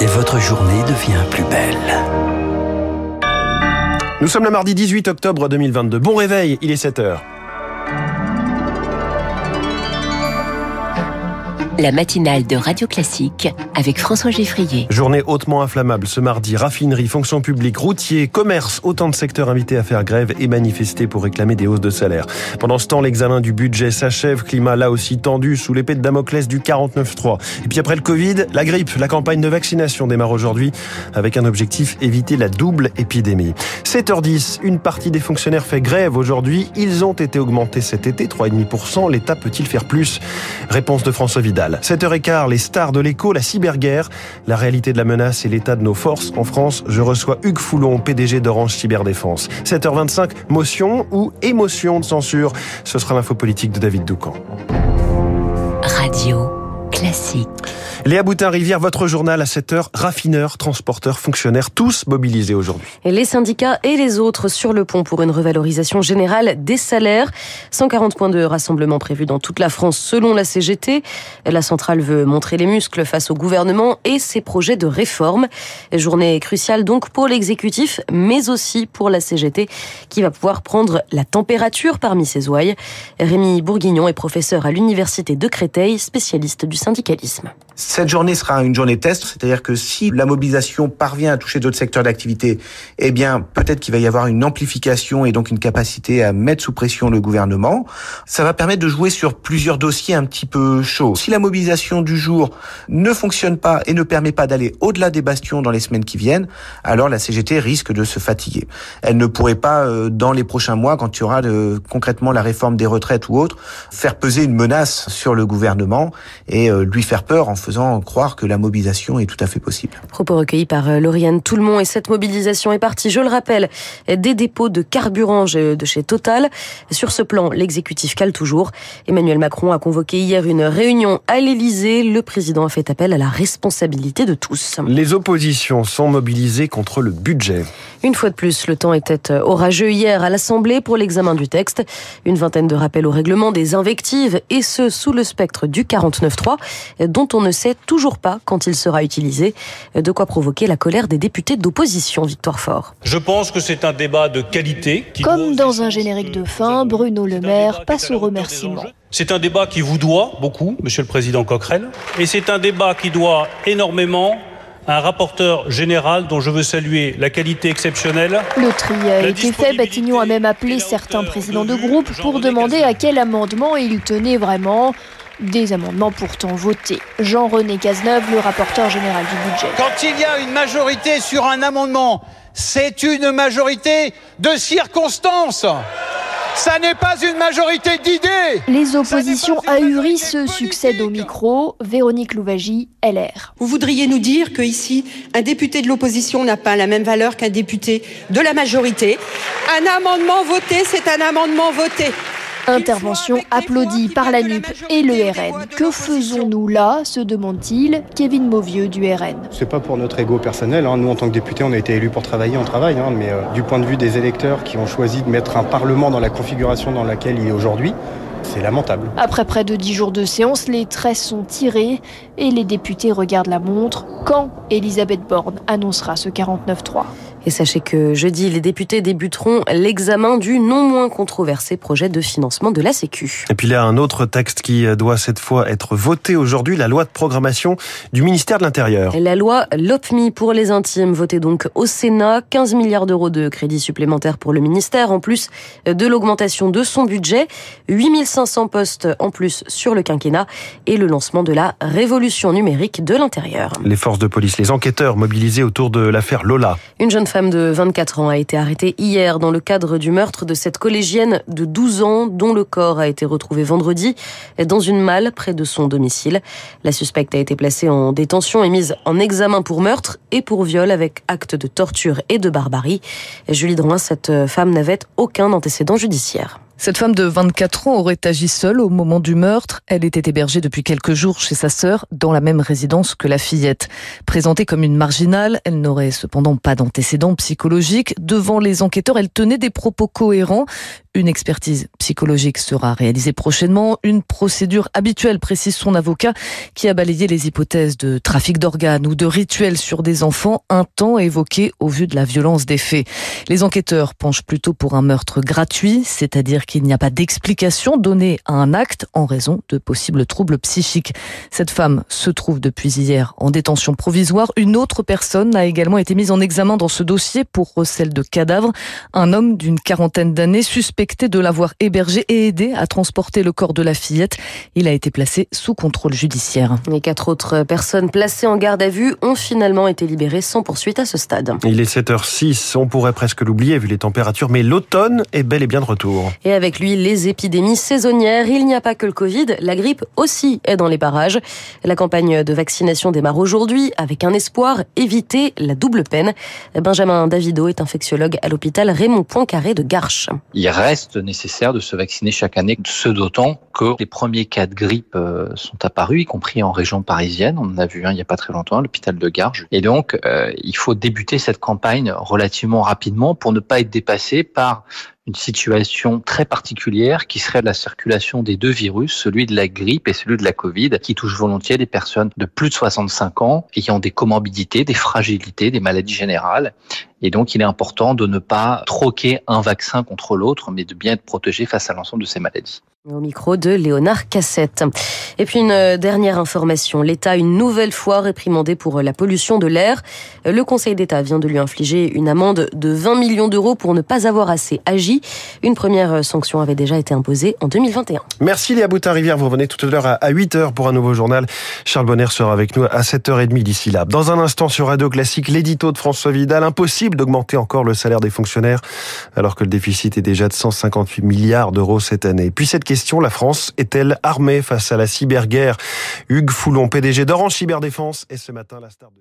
Et votre journée devient plus belle. Nous sommes le mardi 18 octobre 2022. Bon réveil, il est 7 heures. La matinale de Radio Classique avec François Geffrier. Journée hautement inflammable ce mardi. Raffinerie, fonction publique, routier, commerce, autant de secteurs invités à faire grève et manifester pour réclamer des hausses de salaire. Pendant ce temps, l'examen du budget s'achève. Climat là aussi tendu sous l'épée de Damoclès du 49-3. Et puis après le Covid, la grippe, la campagne de vaccination démarre aujourd'hui avec un objectif éviter la double épidémie. 7h10, une partie des fonctionnaires fait grève aujourd'hui. Ils ont été augmentés cet été, 3,5%. L'État peut-il faire plus? Réponse de François Vidal. 7h15, les stars de l'écho, la cyberguerre, la réalité de la menace et l'état de nos forces en France. Je reçois Hugues Foulon, PDG d'Orange Cyberdéfense. 7h25, motion ou émotion de censure. Ce sera l'info politique de David Doucan. Radio classique. Léa Boutin-Rivière, votre journal à 7h, raffineurs, transporteurs, fonctionnaires, tous mobilisés aujourd'hui. Les syndicats et les autres sur le pont pour une revalorisation générale des salaires. 140 points de rassemblement prévus dans toute la France selon la CGT. La centrale veut montrer les muscles face au gouvernement et ses projets de réforme. Journée cruciale donc pour l'exécutif, mais aussi pour la CGT qui va pouvoir prendre la température parmi ses ouailles. Rémi Bourguignon est professeur à l'université de Créteil, spécialiste du syndicalisme. Cette journée sera une journée test, c'est-à-dire que si la mobilisation parvient à toucher d'autres secteurs d'activité, eh bien, peut-être qu'il va y avoir une amplification et donc une capacité à mettre sous pression le gouvernement. Ça va permettre de jouer sur plusieurs dossiers un petit peu chauds. Si la mobilisation du jour ne fonctionne pas et ne permet pas d'aller au-delà des bastions dans les semaines qui viennent, alors la CGT risque de se fatiguer. Elle ne pourrait pas, euh, dans les prochains mois, quand il y aura de, concrètement la réforme des retraites ou autre, faire peser une menace sur le gouvernement et euh, lui faire peur en faisant croire que la mobilisation est tout à fait possible. Propos recueillis par euh, Lauriane Toulmont et cette mobilisation est partie, je le rappelle, des dépôts de carburant de chez Total. Sur ce plan, l'exécutif cale toujours. Emmanuel Macron a convoqué hier une réunion à l'Elysée. Le président a fait appel à la responsabilité de tous. Les oppositions sont mobilisées contre le budget. Une fois de plus, le temps était euh, orageux hier à l'Assemblée pour l'examen du texte. Une vingtaine de rappels au règlement, des invectives, et ce sous le spectre du 49.3, dont on ne sait toujours pas quand il sera utilisé. De quoi provoquer la colère des députés d'opposition, Victoire Fort. Je pense que c'est un débat de qualité. Comme dans un générique de fin, Bruno Le Maire passe au remerciement. C'est un débat qui vous doit beaucoup, Monsieur le Président Coquerel, et c'est un débat qui doit énormément un rapporteur général dont je veux saluer la qualité exceptionnelle. Le tri a été fait. Batignon a même appelé certains présidents de groupe pour demander à quel amendement il tenait vraiment. Des amendements pourtant votés. Jean-René Cazeneuve, le rapporteur général du budget. Quand il y a une majorité sur un amendement, c'est une majorité de circonstances. Ça n'est pas une majorité d'idées. Les oppositions ahurissent succèdent au micro. Véronique Louvagie, LR. Vous voudriez nous dire que ici, un député de l'opposition n'a pas la même valeur qu'un député de la majorité. Un amendement voté, c'est un amendement voté. Intervention applaudie par la NUP et le RN. Que faisons-nous là se demande-t-il Kevin Mauvieux du RN. C'est pas pour notre ego personnel. Hein. Nous, en tant que députés, on a été élus pour travailler, on travaille. Hein. Mais euh, du point de vue des électeurs qui ont choisi de mettre un Parlement dans la configuration dans laquelle il est aujourd'hui, c'est lamentable. Après près de dix jours de séance, les traits sont tirés et les députés regardent la montre. Quand Elisabeth Borne annoncera ce 49-3 et sachez que jeudi, les députés débuteront l'examen du non moins controversé projet de financement de la Sécu. Et puis il y a un autre texte qui doit cette fois être voté aujourd'hui, la loi de programmation du ministère de l'Intérieur. La loi LOPMI pour les intimes, votée donc au Sénat, 15 milliards d'euros de crédits supplémentaires pour le ministère, en plus de l'augmentation de son budget, 8500 postes en plus sur le quinquennat et le lancement de la révolution numérique de l'intérieur. Les forces de police, les enquêteurs mobilisés autour de l'affaire Lola. Une jeune femme femme de 24 ans a été arrêtée hier dans le cadre du meurtre de cette collégienne de 12 ans dont le corps a été retrouvé vendredi dans une malle près de son domicile. La suspecte a été placée en détention et mise en examen pour meurtre et pour viol avec acte de torture et de barbarie. Julie Drouin, cette femme n'avait aucun antécédent judiciaire. Cette femme de 24 ans aurait agi seule au moment du meurtre. Elle était hébergée depuis quelques jours chez sa sœur dans la même résidence que la fillette. Présentée comme une marginale, elle n'aurait cependant pas d'antécédents psychologiques. Devant les enquêteurs, elle tenait des propos cohérents. Une expertise psychologique sera réalisée prochainement. Une procédure habituelle, précise son avocat, qui a balayé les hypothèses de trafic d'organes ou de rituels sur des enfants, un temps évoqué au vu de la violence des faits. Les enquêteurs penchent plutôt pour un meurtre gratuit, c'est-à-dire qu'il n'y a pas d'explication donnée à un acte en raison de possibles troubles psychiques. Cette femme se trouve depuis hier en détention provisoire. Une autre personne a également été mise en examen dans ce dossier pour recel de cadavres. Un homme d'une quarantaine d'années suspecté de l'avoir hébergé et aidé à transporter le corps de la fillette. Il a été placé sous contrôle judiciaire. Les quatre autres personnes placées en garde à vue ont finalement été libérées sans poursuite à ce stade. Il est 7h06, on pourrait presque l'oublier vu les températures, mais l'automne est bel et bien de retour. Et avec lui, les épidémies saisonnières. Il n'y a pas que le Covid, la grippe aussi est dans les parages. La campagne de vaccination démarre aujourd'hui avec un espoir, éviter la double peine. Benjamin Davido est infectiologue à l'hôpital Raymond Poincaré de Garches. Il reste nécessaire de se vacciner chaque année, ce d'autant que les premiers cas de grippe euh, sont apparus, y compris en région parisienne. On en a vu un il n'y a pas très longtemps, l'hôpital de Garges. Et donc, euh, il faut débuter cette campagne relativement rapidement pour ne pas être dépassé par une situation très particulière qui serait la circulation des deux virus, celui de la grippe et celui de la Covid, qui touche volontiers des personnes de plus de 65 ans ayant des comorbidités, des fragilités, des maladies générales. Et donc, il est important de ne pas troquer un vaccin contre l'autre, mais de bien être protégé face à l'ensemble de ces maladies. Au micro de Léonard Cassette. Et puis une euh, dernière information. L'État une nouvelle fois réprimandé pour euh, la pollution de l'air. Euh, le Conseil d'État vient de lui infliger une amende de 20 millions d'euros pour ne pas avoir assez agi. Une première sanction avait déjà été imposée en 2021. Merci Léa Boutin-Rivière. Vous revenez tout à l'heure à 8h pour un nouveau journal. Charles Bonner sera avec nous à 7h30 d'ici là. Dans un instant sur Radio Classique, l'édito de François Vidal. Impossible d'augmenter encore le salaire des fonctionnaires alors que le déficit est déjà de 158 milliards d'euros cette année. Puis cette question la France est-elle armée face à la cyberguerre? Hugues Foulon, PDG d'Orange Cyberdéfense, est ce matin la star de